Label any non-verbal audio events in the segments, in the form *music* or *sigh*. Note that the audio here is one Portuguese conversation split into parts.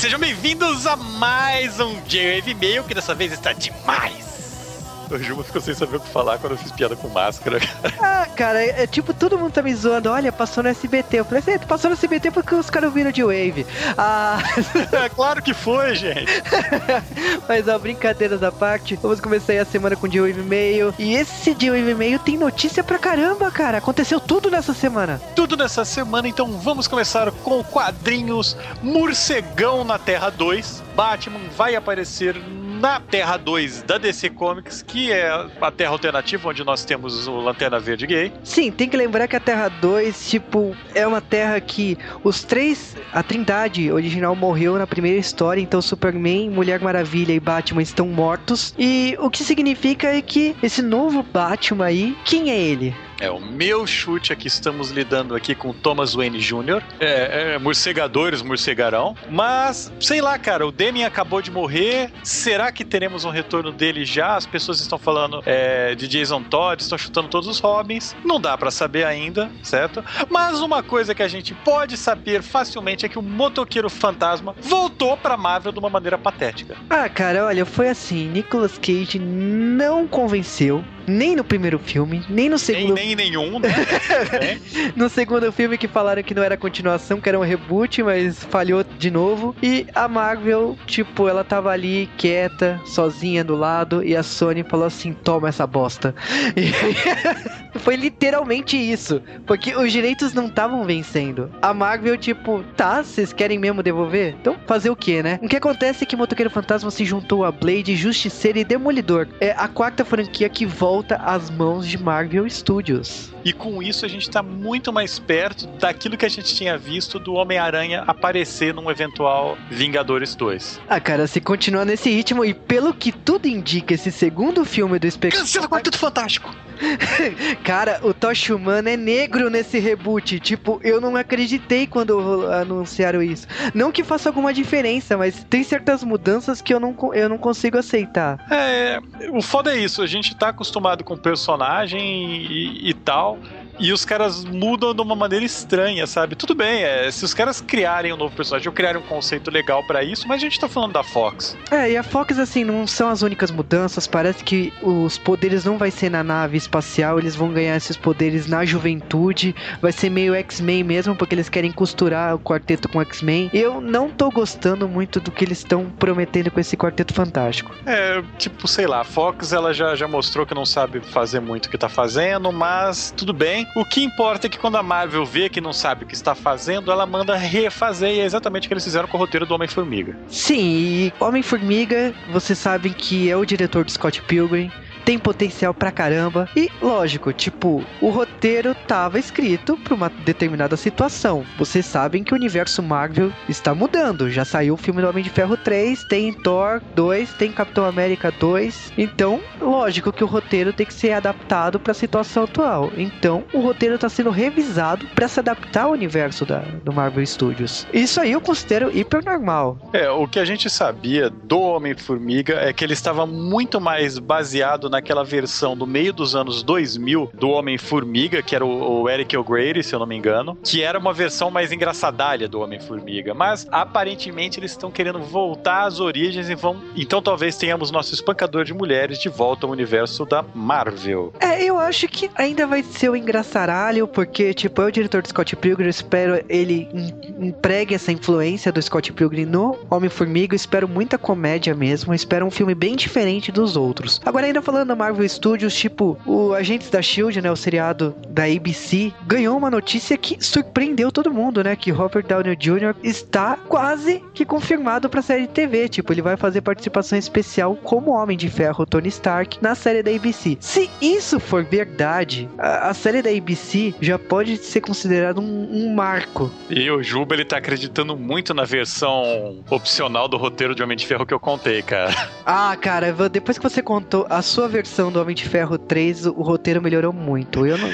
sejam bem-vindos a mais um J-Wave Mail, que dessa vez está demais. O Juma ficou sem saber o que falar quando eu fiz piada com máscara. *laughs* Ah, cara, é, é tipo, todo mundo tá me zoando. Olha, passou no SBT. Eu falei assim, passou no SBT porque os caras viram de Wave. Ah. é claro que foi, gente. *laughs* Mas, ó, brincadeiras à parte, vamos começar aí a semana com o Wave Mail. E esse Wave Mail tem notícia pra caramba, cara. Aconteceu tudo nessa semana. Tudo nessa semana, então vamos começar com quadrinhos Morcegão na Terra 2. Batman vai aparecer na Terra 2 da DC Comics, que é a Terra alternativa onde nós temos o Lanterna Verde gay. Sim, tem que lembrar que a Terra 2, tipo, é uma terra que os três, a Trindade original morreu na primeira história, então Superman, Mulher Maravilha e Batman estão mortos. E o que significa é que esse novo Batman aí, quem é ele? É o meu chute aqui. Estamos lidando aqui com Thomas Wayne Jr. É, é, morcegadores, morcegarão. Mas, sei lá, cara, o Demian acabou de morrer. Será que teremos um retorno dele já? As pessoas estão falando é, de Jason Todd, estão chutando todos os Robins. Não dá para saber ainda, certo? Mas uma coisa que a gente pode saber facilmente é que o motoqueiro fantasma voltou pra Marvel de uma maneira patética. Ah, cara, olha, foi assim. Nicolas Cage não convenceu nem no primeiro filme, nem no segundo. Nem, nem nenhum, né? *laughs* no segundo filme que falaram que não era continuação, que era um reboot, mas falhou de novo. E a Marvel, tipo, ela tava ali quieta, sozinha do lado, e a Sony falou assim: toma essa bosta. *laughs* E foi literalmente isso. Porque os direitos não estavam vencendo. A Marvel, tipo, tá, vocês querem mesmo devolver? Então fazer o que, né? O que acontece é que Motoqueiro Fantasma se juntou a Blade, Justiceiro e Demolidor. É a quarta franquia que volta volta às mãos de Marvel Studios. E com isso a gente está muito mais perto daquilo que a gente tinha visto do Homem-Aranha aparecer num eventual Vingadores 2. Ah, cara, se continuar nesse ritmo e pelo que tudo indica, esse segundo filme do Espectro. Cancela Quarteto Fantástico! *laughs* cara, o Tosh Humano é negro nesse reboot. Tipo, eu não acreditei quando anunciaram isso. Não que faça alguma diferença, mas tem certas mudanças que eu não, eu não consigo aceitar. É, o foda é isso, a gente tá acostumado com o personagem e, e tal. E os caras mudam de uma maneira estranha, sabe? Tudo bem, é, se os caras criarem um novo personagem ou criarem um conceito legal para isso, mas a gente tá falando da Fox. É, e a Fox, assim, não são as únicas mudanças. Parece que os poderes não vai ser na nave espacial, eles vão ganhar esses poderes na juventude. Vai ser meio X-Men mesmo, porque eles querem costurar o quarteto com X-Men. Eu não tô gostando muito do que eles estão prometendo com esse quarteto fantástico. É, tipo, sei lá, a Fox ela já, já mostrou que não sabe fazer muito o que tá fazendo, mas tudo bem. O que importa é que quando a Marvel vê que não sabe o que está fazendo, ela manda refazer, e é exatamente o que eles fizeram com o roteiro do Homem-Formiga. Sim, e Homem-Formiga, vocês sabem que é o diretor do Scott Pilgrim tem potencial pra caramba. E, lógico, tipo, o roteiro tava escrito pra uma determinada situação. Vocês sabem que o universo Marvel está mudando. Já saiu o filme do Homem de Ferro 3, tem Thor 2, tem Capitão América 2. Então, lógico que o roteiro tem que ser adaptado para a situação atual. Então, o roteiro está sendo revisado para se adaptar ao universo da, do Marvel Studios. Isso aí eu considero hiper normal. É, o que a gente sabia do Homem-Formiga é que ele estava muito mais baseado naquela versão do meio dos anos 2000 do Homem-Formiga, que era o, o Eric O'Grady, se eu não me engano, que era uma versão mais engraçadalha do Homem-Formiga. Mas aparentemente eles estão querendo voltar às origens e vão. Então talvez tenhamos nosso espancador de mulheres de volta ao universo da Marvel. É, eu acho que ainda vai ser o engraçaralho, porque, tipo, é o diretor do Scott Pilgrim, espero ele empregue essa influência do Scott Pilgrim no Homem-Formiga, espero muita comédia mesmo, espero um filme bem diferente dos outros. Agora, ainda falando falando da Marvel Studios, tipo, o Agentes da Shield, né, o seriado da ABC, ganhou uma notícia que surpreendeu todo mundo, né, que Robert Downey Jr. está quase que confirmado para série de TV, tipo, ele vai fazer participação especial como Homem de Ferro Tony Stark na série da ABC. Se isso for verdade, a, a série da ABC já pode ser considerada um, um, marco. E o Juba ele tá acreditando muito na versão opcional do roteiro de Homem de Ferro que eu contei, cara. Ah, cara, depois que você contou a sua versão do Homem de Ferro 3, o roteiro melhorou muito. Eu não.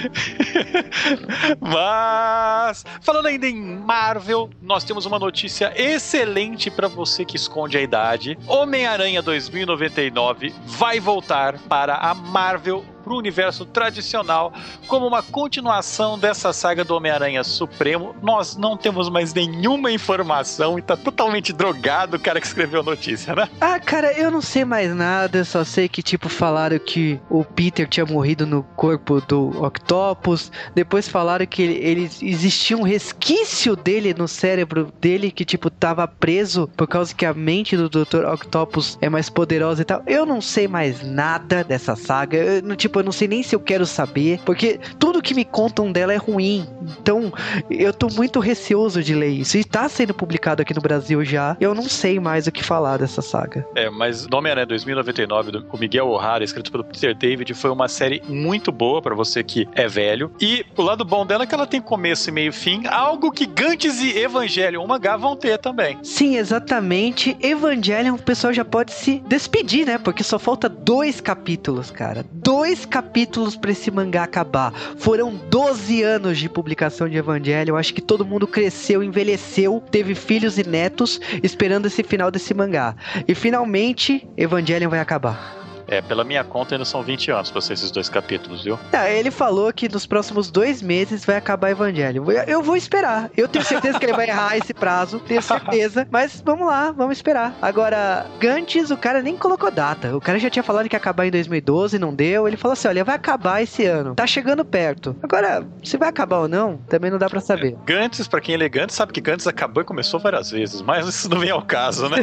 *laughs* Mas, falando ainda em Marvel, nós temos uma notícia excelente para você que esconde a idade. Homem-Aranha 2099 vai voltar para a Marvel para o universo tradicional como uma continuação dessa saga do Homem-Aranha Supremo. Nós não temos mais nenhuma informação e tá totalmente drogado o cara que escreveu a notícia, né? Ah, cara, eu não sei mais nada, só sei que, tipo, falaram que o Peter tinha morrido no corpo do Octopus, depois falaram que ele, ele existia um resquício dele no cérebro dele que, tipo, tava preso por causa que a mente do Dr. Octopus é mais poderosa e tal. Eu não sei mais nada dessa saga. Eu, tipo, eu não sei nem se eu quero saber, porque tudo que me contam dela é ruim. Então, eu tô muito receoso de ler isso. E tá sendo publicado aqui no Brasil já. Eu não sei mais o que falar dessa saga. É, mas Nome né 2099 do Miguel O'Hara, escrito pelo Peter David, foi uma série muito boa para você que é velho. E o lado bom dela é que ela tem começo e meio fim, algo que Gantz e Evangelion, uma H vão ter também. Sim, exatamente. Evangelion, o pessoal já pode se despedir, né? Porque só falta dois capítulos, cara. Dois capítulos para esse mangá acabar. Foram 12 anos de publicação de Evangelion. Eu acho que todo mundo cresceu, envelheceu, teve filhos e netos esperando esse final desse mangá. E finalmente, Evangelion vai acabar. É, pela minha conta ainda são 20 anos pra ser esses dois capítulos, viu? Ah, ele falou que nos próximos dois meses vai acabar Evangelho. Eu vou esperar. Eu tenho certeza que ele vai errar esse prazo, tenho certeza. Mas vamos lá, vamos esperar. Agora, Gantes, o cara nem colocou data. O cara já tinha falado que ia acabar em 2012, não deu. Ele falou assim: olha, vai acabar esse ano. Tá chegando perto. Agora, se vai acabar ou não, também não dá para saber. É, Gantz, pra quem é elegante, sabe que Gantz acabou e começou várias vezes, mas isso não vem ao caso, né?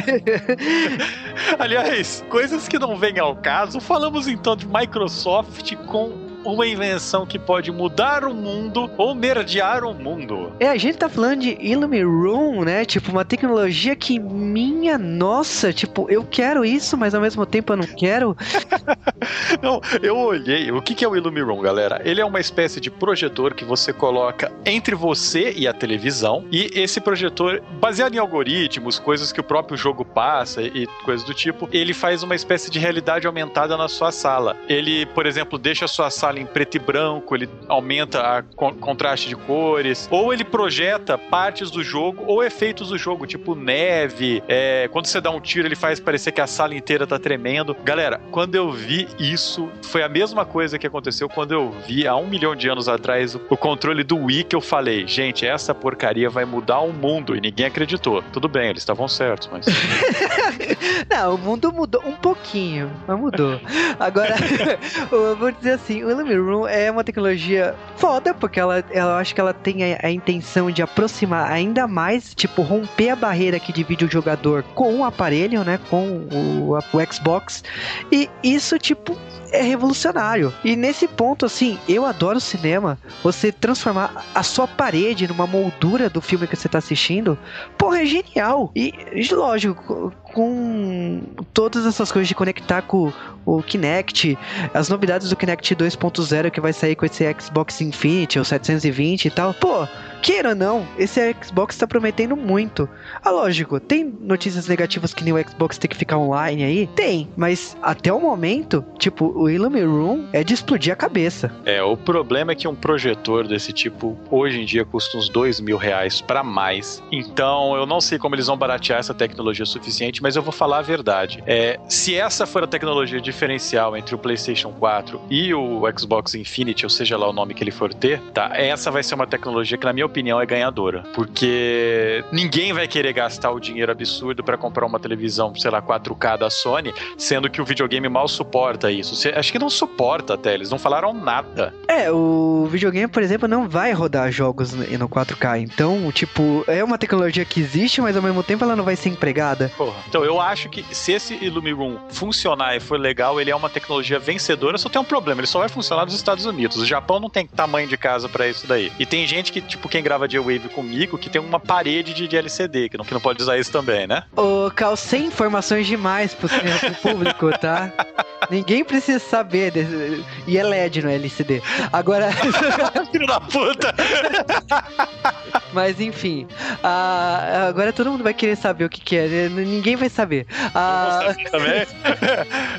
*laughs* Aliás, coisas que não vêm ao caso caso, falamos então de Microsoft com uma invenção que pode mudar o mundo ou merdear o mundo. É, a gente tá falando de Illumiroom, né? Tipo, uma tecnologia que, minha nossa, tipo, eu quero isso, mas ao mesmo tempo eu não quero. *laughs* não, eu olhei. O que é o Illumiroom, galera? Ele é uma espécie de projetor que você coloca entre você e a televisão. E esse projetor, baseado em algoritmos, coisas que o próprio jogo passa e coisas do tipo, ele faz uma espécie de realidade aumentada na sua sala. Ele, por exemplo, deixa a sua sala em preto e branco, ele aumenta o contraste de cores, ou ele projeta partes do jogo ou efeitos do jogo, tipo neve. É, quando você dá um tiro, ele faz parecer que a sala inteira tá tremendo. Galera, quando eu vi isso, foi a mesma coisa que aconteceu quando eu vi há um milhão de anos atrás o controle do Wii que eu falei, gente, essa porcaria vai mudar o mundo e ninguém acreditou. Tudo bem, eles estavam certos, mas. *laughs* Não, o mundo mudou um pouquinho, mas mudou. Agora, *laughs* eu vou dizer assim, o Room é uma tecnologia foda, porque ela, ela acho que ela tem a, a, intenção de aproximar ainda mais, tipo, romper a barreira que divide o jogador com o aparelho, né? Com o, o Xbox. E isso, tipo, é revolucionário. E nesse ponto, assim, eu adoro cinema. Você transformar a sua parede numa moldura do filme que você tá assistindo, porra, é genial. E, lógico, com todas essas coisas de conectar com o Kinect, as novidades do Kinect 2.0 que vai sair com esse Xbox Infinity ou 720 e tal. Pô, queira ou não, esse Xbox tá prometendo muito. Ah, lógico, tem notícias negativas que nem o Xbox tem que ficar online aí? Tem, mas até o momento, tipo, o Illumiroom é de explodir a cabeça. É, o problema é que um projetor desse tipo hoje em dia custa uns dois mil reais pra mais. Então eu não sei como eles vão baratear essa tecnologia suficiente, mas eu vou falar a verdade. É, se essa for a tecnologia diferencial entre o PlayStation 4 e o Xbox Infinity, ou seja lá o nome que ele for ter, tá? Essa vai ser uma tecnologia que, na minha opinião, é ganhadora. Porque ninguém vai querer gastar o dinheiro absurdo para comprar uma televisão, sei lá, 4K da Sony, sendo que o videogame mal suporta isso. Você, acho que não suporta até, eles não falaram nada. É, o videogame, por exemplo, não vai rodar jogos no 4K. Então, tipo, é uma tecnologia que existe, mas ao mesmo tempo ela não vai ser empregada. Porra. Então, eu acho que se esse Illumiroom funcionar e for legal, ele é uma tecnologia vencedora, só tem um problema, ele só vai funcionar nos Estados Unidos. O Japão não tem tamanho de casa para isso daí. E tem gente que, tipo, quem grava J-Wave comigo, que tem uma parede de, de LCD, que não, que não pode usar isso também, né? Ô, Cal, sem informações demais pro, pro público, tá? *laughs* Ninguém precisa saber. Desse... E é LED no LCD. Agora. *laughs* Filho da puta! Mas enfim, ah, agora todo mundo vai querer saber o que, que é. Ninguém vai saber. Ah, também.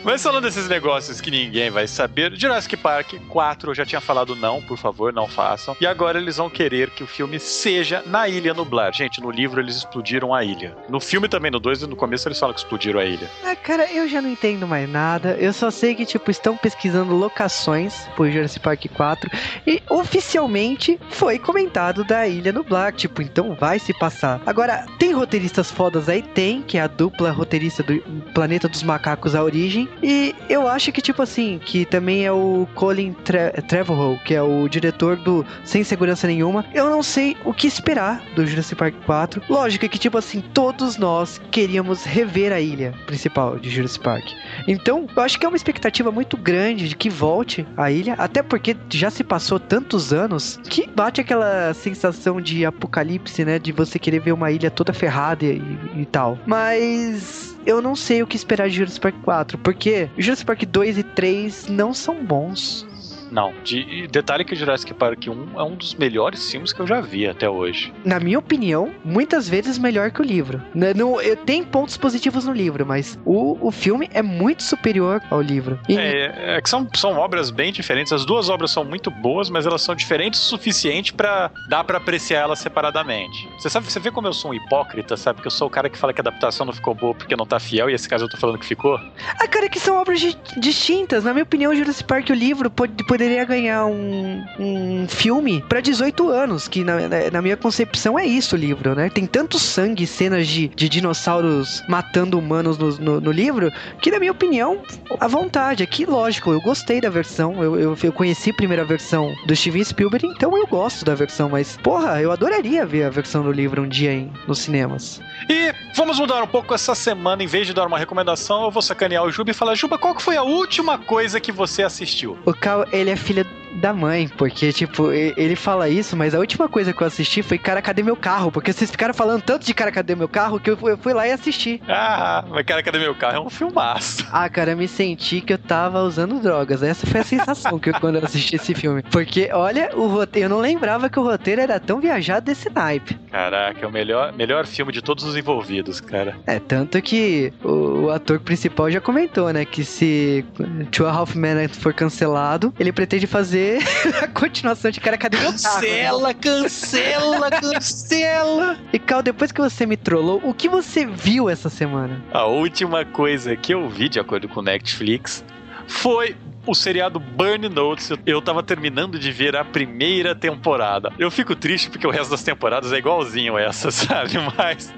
Mas falando desses negócios que ninguém vai saber, Jurassic Park 4 eu já tinha falado não, por favor, não façam. E agora eles vão querer que o filme seja na Ilha Nublar. Gente, no livro eles explodiram a ilha. No filme também, no 2 e no começo eles falam que explodiram a ilha. ah, cara, eu já não entendo mais nada. Eu só sei que, tipo, estão pesquisando locações pro Jurassic Park 4. E oficialmente foi comentado da Ilha Nublar. Tipo, então vai se passar. Agora, tem roteiristas fodas aí? Tem, que é a dupla roteirista do Planeta dos Macacos, a origem. E eu acho que, tipo assim, que também é o Colin Tre Trevorrow, que é o diretor do Sem Segurança Nenhuma. Eu não sei o que esperar do Jurassic Park 4. Lógico que, tipo assim, todos nós queríamos rever a ilha principal de Jurassic Park. Então, eu acho que é uma expectativa muito grande de que volte a ilha, até porque já se passou tantos anos que bate aquela sensação de apocalipse, né? De você querer ver uma ilha toda ferrada e, e tal. Mas eu não sei o que esperar de Jurassic Park 4, porque Jurassic Park 2 e 3 não são bons. Não. De, detalhe que Jurassic Park 1 é um dos melhores filmes que eu já vi até hoje. Na minha opinião, muitas vezes melhor que o livro. Né, Não, eu tem pontos positivos no livro, mas o, o filme é muito superior ao livro. E- É, é que são, são obras bem diferentes. As duas obras são muito boas, mas elas são diferentes o suficiente pra dar pra apreciar elas separadamente. Você sabe, você vê como eu sou um hipócrita, sabe? Que eu sou o cara que fala que a adaptação não ficou boa porque não tá fiel, e esse caso eu tô falando que ficou. Ah, cara, que são obras di- distintas. Na minha opinião, Jurassic Park, o livro, pod- poderia ganhar um, um filme pra 18 anos, que na, na- na minha concepção é isso o livro, né? Tem tanto sangue, cenas de, de dinossauros matando humanos no, no- no livro, que na minha opinião, à vontade. Aqui, lógico, eu gostei da versão, eu, eu, eu conheci a primeira versão do Steven Spielberg, então eu gosto da versão, mas, porra, eu adoraria ver a versão do livro um dia em, nos cinemas. E vamos mudar um pouco essa semana, em vez de dar uma recomendação, eu vou sacanear o Juba e falar: Juba, qual que foi a última coisa que você assistiu? O Cal, ele é filho da mãe, porque, tipo, ele fala isso, mas a última coisa que eu assisti foi Cara, cadê meu carro? Porque vocês ficaram falando tanto de Cara, cadê meu carro que eu fui, lá e assisti. Ah, mas cara, cadê meu carro? É um filmaço. *laughs* Ah, cara, eu me senti que eu tava usando drogas. Essa foi a sensação que eu, quando eu assisti esse filme. Porque, olha, o roteiro, eu não lembrava que o roteiro era tão viajado desse naipe. Caraca, é o melhor, melhor filme de todos os envolvidos, cara. É, tanto que o, o ator principal já comentou, né, que se Two Half Men for cancelado, ele pretende fazer *laughs* a continuação de Cara, cadê meu carro? Cancela, cancela, cancela! E Cal, depois que você me trollou, o que você viu essa semana? A última coisa que eu vi, de acordo com o Netflix, foi o seriado Burn Notes. Eu- Eu tava terminando de ver a primeira temporada. Eu fico triste porque o resto das temporadas é igualzinho essa, *laughs* sabe? Mas.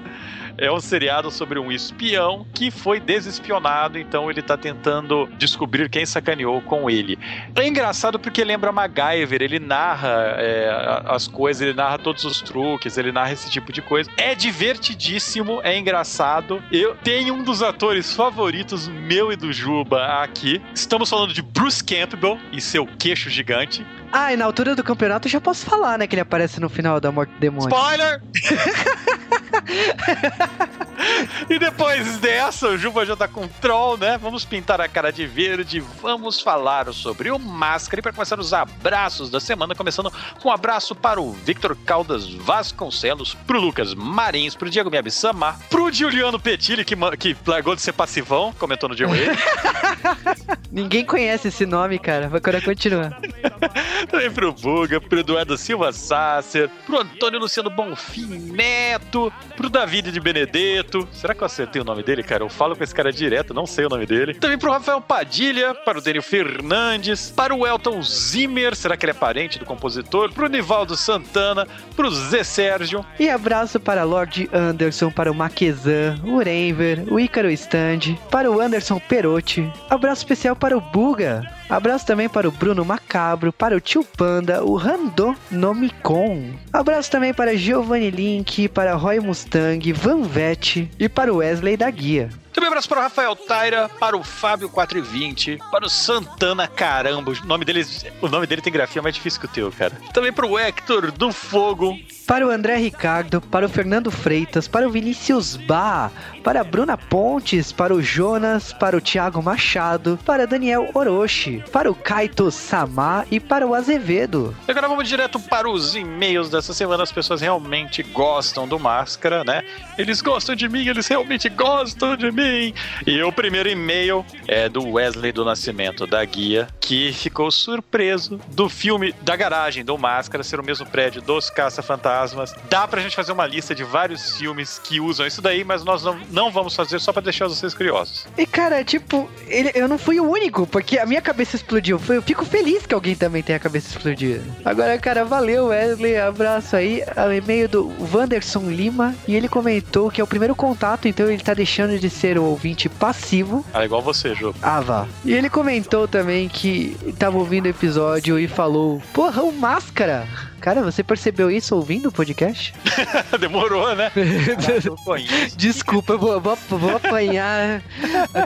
É um seriado sobre um espião que foi desespionado, então ele tá tentando descobrir quem sacaneou com ele. É engraçado porque lembra MacGyver, ele narra é, as coisas, ele narra todos os truques, ele narra esse tipo de coisa. É divertidíssimo, é engraçado. Eu tenho um dos atores favoritos, meu e do Juba, aqui. Estamos falando de Bruce Campbell e seu queixo gigante. Ah, e na altura do campeonato eu já posso falar, né, que ele aparece no final da Morte do Demônio. Spoiler! *laughs* ha ha ha e depois dessa, o Juba já tá com troll, né? Vamos pintar a cara de verde, vamos falar sobre o Máscara. E para começar os abraços da semana, começando com um abraço para o Victor Caldas Vasconcelos, pro Lucas Marins, pro Diego Miyabi Samar, pro Juliano Petilli, que, que largou de ser passivão, comentou no dia ele. *laughs* Ninguém conhece esse nome, cara. Vai agora continua. Também pro Buga, pro Eduardo Silva Sasser, pro Antônio Luciano Bonfim Neto, pro David de Benedetto. Será que eu acertei o nome dele, cara? Eu falo com esse cara direto, não sei o nome dele. Também pro Rafael Padilha, para o Daniel Fernandes, para o Elton Zimmer, será que ele é parente do compositor? Pro Nivaldo Santana, pro Zé Sérgio. E abraço para Lord Anderson, para o Maquezan, o Renver, o Ícaro Stand, para o Anderson Perotti. Abraço especial para o Buga. Abraço também para o Bruno Macabro, para o Tio Panda, o Randon Nomicon. Abraço também para Giovanni Link, para Roy Mustang, Van Vette e para o Wesley da Guia. Também abraço para o Rafael Taira, para o Fábio 420, para o Santana Caramba. O nome, deles, o nome dele tem grafia mais difícil que o teu, cara. Também para o Hector do Fogo, para o André Ricardo, para o Fernando Freitas, para o Vinícius Bá, para a Bruna Pontes, para o Jonas, para o Thiago Machado, para Daniel Orochi, para o Kaito Samar e para o Azevedo. E agora vamos direto para os e-mails dessa semana. As pessoas realmente gostam do Máscara, né? Eles gostam de mim, eles realmente gostam de mim. E o primeiro e-mail é do Wesley do Nascimento, da Guia, que ficou surpreso do filme da garagem do Máscara ser o mesmo prédio dos Caça-Fantasmas fantasmas. Dá pra gente fazer uma lista de vários filmes que usam isso daí, mas nós não, não vamos fazer só pra deixar vocês curiosos. E cara, tipo, ele, eu não fui o único, porque a minha cabeça explodiu. Eu fico feliz que alguém também tenha a cabeça explodida. Agora, cara, valeu, Wesley. Abraço aí. O e-mail do Wanderson Lima. E ele comentou que é o primeiro contato, então ele tá deixando de ser o ouvinte passivo. Ah, igual você, Jô. Ah, vá. E ele comentou também que tava ouvindo o episódio e falou: Porra, o Máscara! Cara, você percebeu isso ouvindo o podcast? *laughs* Demorou, né? Desculpa, eu vou, vou, vou apanhar.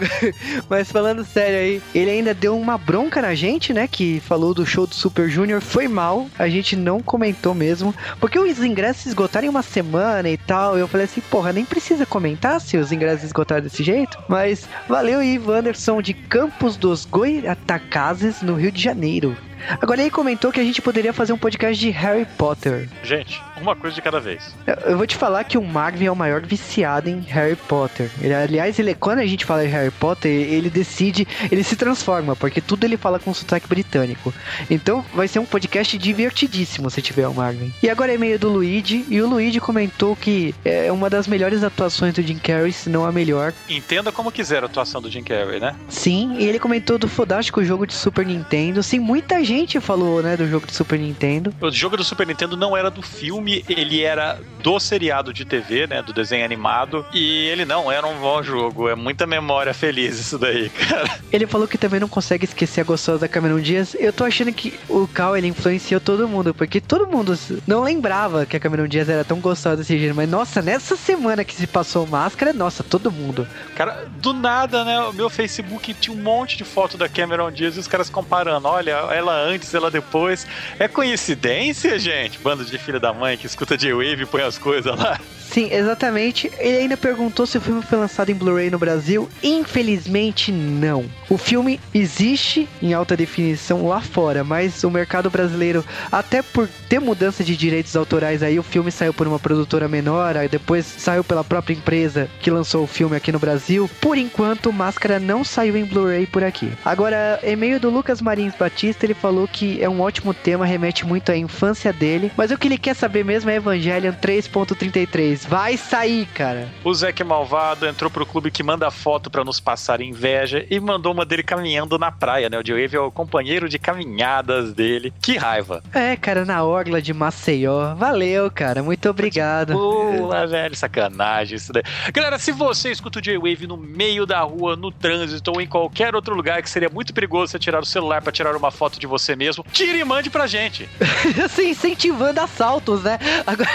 *laughs* Mas falando sério aí, ele ainda deu uma bronca na gente, né? Que falou do show do Super Junior. Foi mal, a gente não comentou mesmo. Porque os ingressos esgotaram em uma semana e tal. Eu falei assim, porra, nem precisa comentar se os ingressos esgotaram desse jeito. Mas valeu aí, Wanderson de Campos dos Goiatacazes, no Rio de Janeiro. Agora ele comentou que a gente poderia fazer um podcast de Harry Potter. Gente, uma coisa de cada vez. Eu vou te falar que o Marvin é o maior viciado em Harry Potter. Ele, aliás, ele, quando a gente fala de Harry Potter, ele decide, ele se transforma, porque tudo ele fala com sotaque britânico. Então vai ser um podcast divertidíssimo se tiver o Marvin. E agora é meio do Luigi, e o Luigi comentou que é uma das melhores atuações do Jim Carrey, se não a melhor. Entenda como quiser a atuação do Jim Carrey, né? Sim, e ele comentou do fodástico jogo de Super Nintendo. Sim, muita gente falou, né, do jogo do Super Nintendo. O jogo do Super Nintendo não era do filme, ele era do seriado de TV, né, do desenho animado, e ele não era um bom jogo. É muita memória feliz isso daí, *laughs* cara. Ele falou que também não consegue esquecer a gostosa da Cameron Diaz. Eu tô achando que o Cal, ele influenciou todo mundo, porque todo mundo não lembrava que a Cameron Diaz era tão gostosa desse jeito, mas nossa, nessa semana que se passou máscara, nossa, todo mundo. Cara, do nada, né, o meu Facebook tinha um monte de foto da Cameron Diaz e os caras comparando, olha, ela antes, ela depois. É coincidência, gente? Bando de filha da mãe que escuta J-Wave e põe as coisas lá. Sim, exatamente. Ele ainda perguntou se o filme foi lançado em Blu-ray no Brasil. Infelizmente, não. O filme existe em alta definição lá fora, mas o mercado brasileiro, até por ter mudança de direitos autorais aí, o filme saiu por uma produtora menor, depois saiu pela própria empresa que lançou o filme aqui no Brasil. Por enquanto, Máscara não saiu em Blu-ray por aqui. Agora, e-mail do Lucas Marins Batista, ele falou que é um ótimo tema, remete muito à infância dele, mas o que ele quer saber mesmo é Evangelion 3.33. Vai sair, cara. O Zeke Malvado entrou pro clube que manda foto para nos passar inveja e mandou uma dele caminhando na praia, né? O Joe é o companheiro de caminhadas dele. Que raiva. É, cara, na orla de Maceió. Valeu, cara. Muito obrigado. Boa, velho. Sacanagem isso daí. Galera, se você escuta o J-Wave no meio da rua, no trânsito ou em qualquer outro lugar que seria muito perigoso você tirar o celular para tirar uma foto de você mesmo, tire e mande pra gente. *laughs* assim, incentivando assaltos, né? Agora,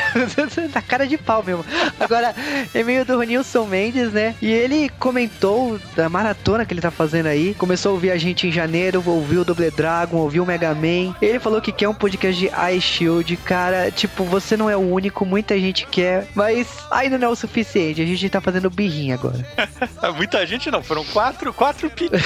na *laughs* cara de pau mesmo. Agora, e-mail do Nilson Mendes, né? E ele comentou da maratona que ele tá fazendo aí. Começou a ouvir a gente em janeiro, ouviu o Double Dragon, ouviu o Mega Man. Ele falou que quer um podcast de Ice Shield. Cara, tipo, você não é o único, muita gente quer, mas ainda não é o suficiente. A gente tá fazendo birrinha agora. *laughs* muita gente não, foram quatro, quatro pedidos.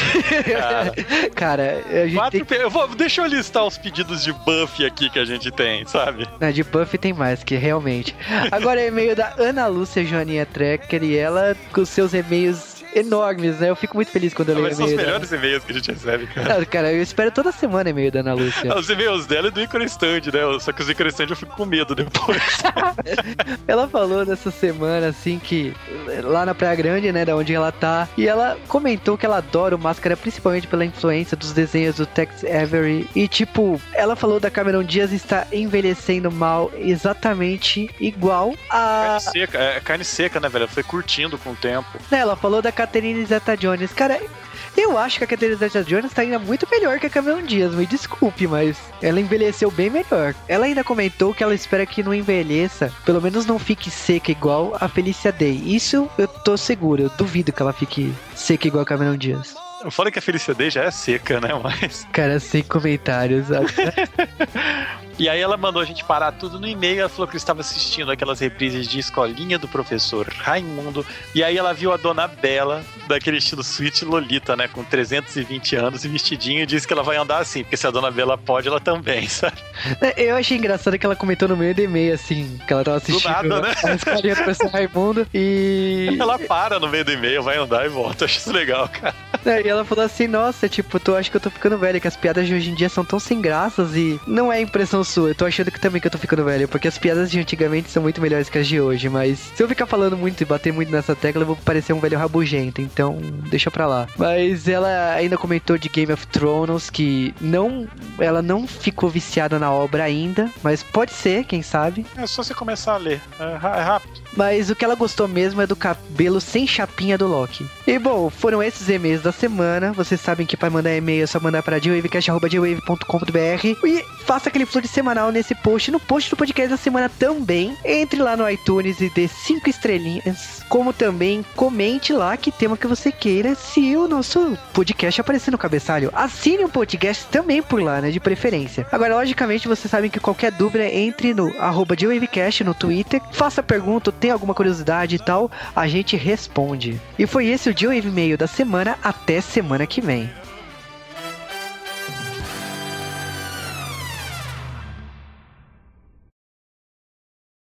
Cara, cara a gente quatro tem... eu vou, deixa eu listar os pedidos de buff aqui que a gente tem, sabe? De buff tem mais, que realmente. Agora, e-mail da Ana Lúcia Joaninha Trecker e ela com seus e-mails enormes, né? Eu fico muito feliz quando eu leio e-mail. São os melhores e-mails que a gente recebe, cara. Não, cara, eu espero toda semana e-mail da Ana Lúcia. os e-mails dela e do Icon Stand, né? Só que os Icon Stand eu fico com medo depois. *laughs* ela falou nessa semana, assim, que lá na Praia Grande, né, da onde ela tá, e ela comentou que ela adora o Máscara principalmente pela influência dos desenhos do Tex Avery. E, tipo, ela falou da Cameron Diaz está envelhecendo mal exatamente igual a. Carne seca, é carne seca, né, velho? Foi curtindo com o tempo. Ela falou da Catherine Zeta Jones. Cara, Eu acho que a Catherine Zeta-Jones tá ainda muito melhor que a Cameron Diaz, me desculpe, mas ela envelheceu bem melhor. Ela ainda comentou que ela espera que não envelheça, pelo menos não fique seca igual a Felicia Day. Isso eu tô seguro, eu duvido que ela fique seca igual a Cameron Diaz. Falei que a Felicia Day já é seca, né? Mas. Cara, sem comentários. *laughs* E aí ela mandou a gente parar tudo no e-mail. Ela falou que estava assistindo aquelas reprises de escolinha do professor Raimundo. E aí ela viu a dona Bela, daquele estilo suíte Lolita, né? Com 320 anos e vestidinho, e disse que ela vai andar assim, porque se a dona Bela pode, ela também, *laughs* sabe? Eu achei engraçado que ela comentou no meio do e-mail, assim, que ela tava assistindo nada, né? a escolinha do professor Raimundo e. Ela para no meio do e-mail, vai andar e volta. Eu acho isso legal, cara. E ela falou assim: Nossa, tipo, tô, acho que eu tô ficando velha, que as piadas de hoje em dia são tão sem graças e não é impressão sua. Eu tô achando que também que eu tô ficando velho, porque as piadas de antigamente são muito melhores que as de hoje, mas se eu ficar falando muito e bater muito nessa tecla, eu vou parecer um velho rabugento, então deixa pra lá. Mas ela ainda comentou de Game of Thrones que não, ela não ficou viciada na obra ainda, mas pode ser, quem sabe. É só você começar a ler, é, é rápido. Mas o que ela gostou mesmo é do cabelo sem chapinha do Loki. E bom, foram esses e-mails da semana. Vocês sabem que para mandar e-mail é só mandar para dwavecast.dwave.com.br e faça aquele flood semanal nesse post, no post do podcast da semana também. Entre lá no iTunes e dê cinco estrelinhas, como também comente lá que tema que você queira se o nosso podcast aparecer no cabeçalho. Assine o podcast também por lá, né, de preferência. Agora, logicamente, vocês sabem que qualquer dúvida entre no arroba no Twitter, faça pergunta, tem alguma curiosidade e tal, a gente responde. E foi esse o Joe Mail da semana, até semana que vem.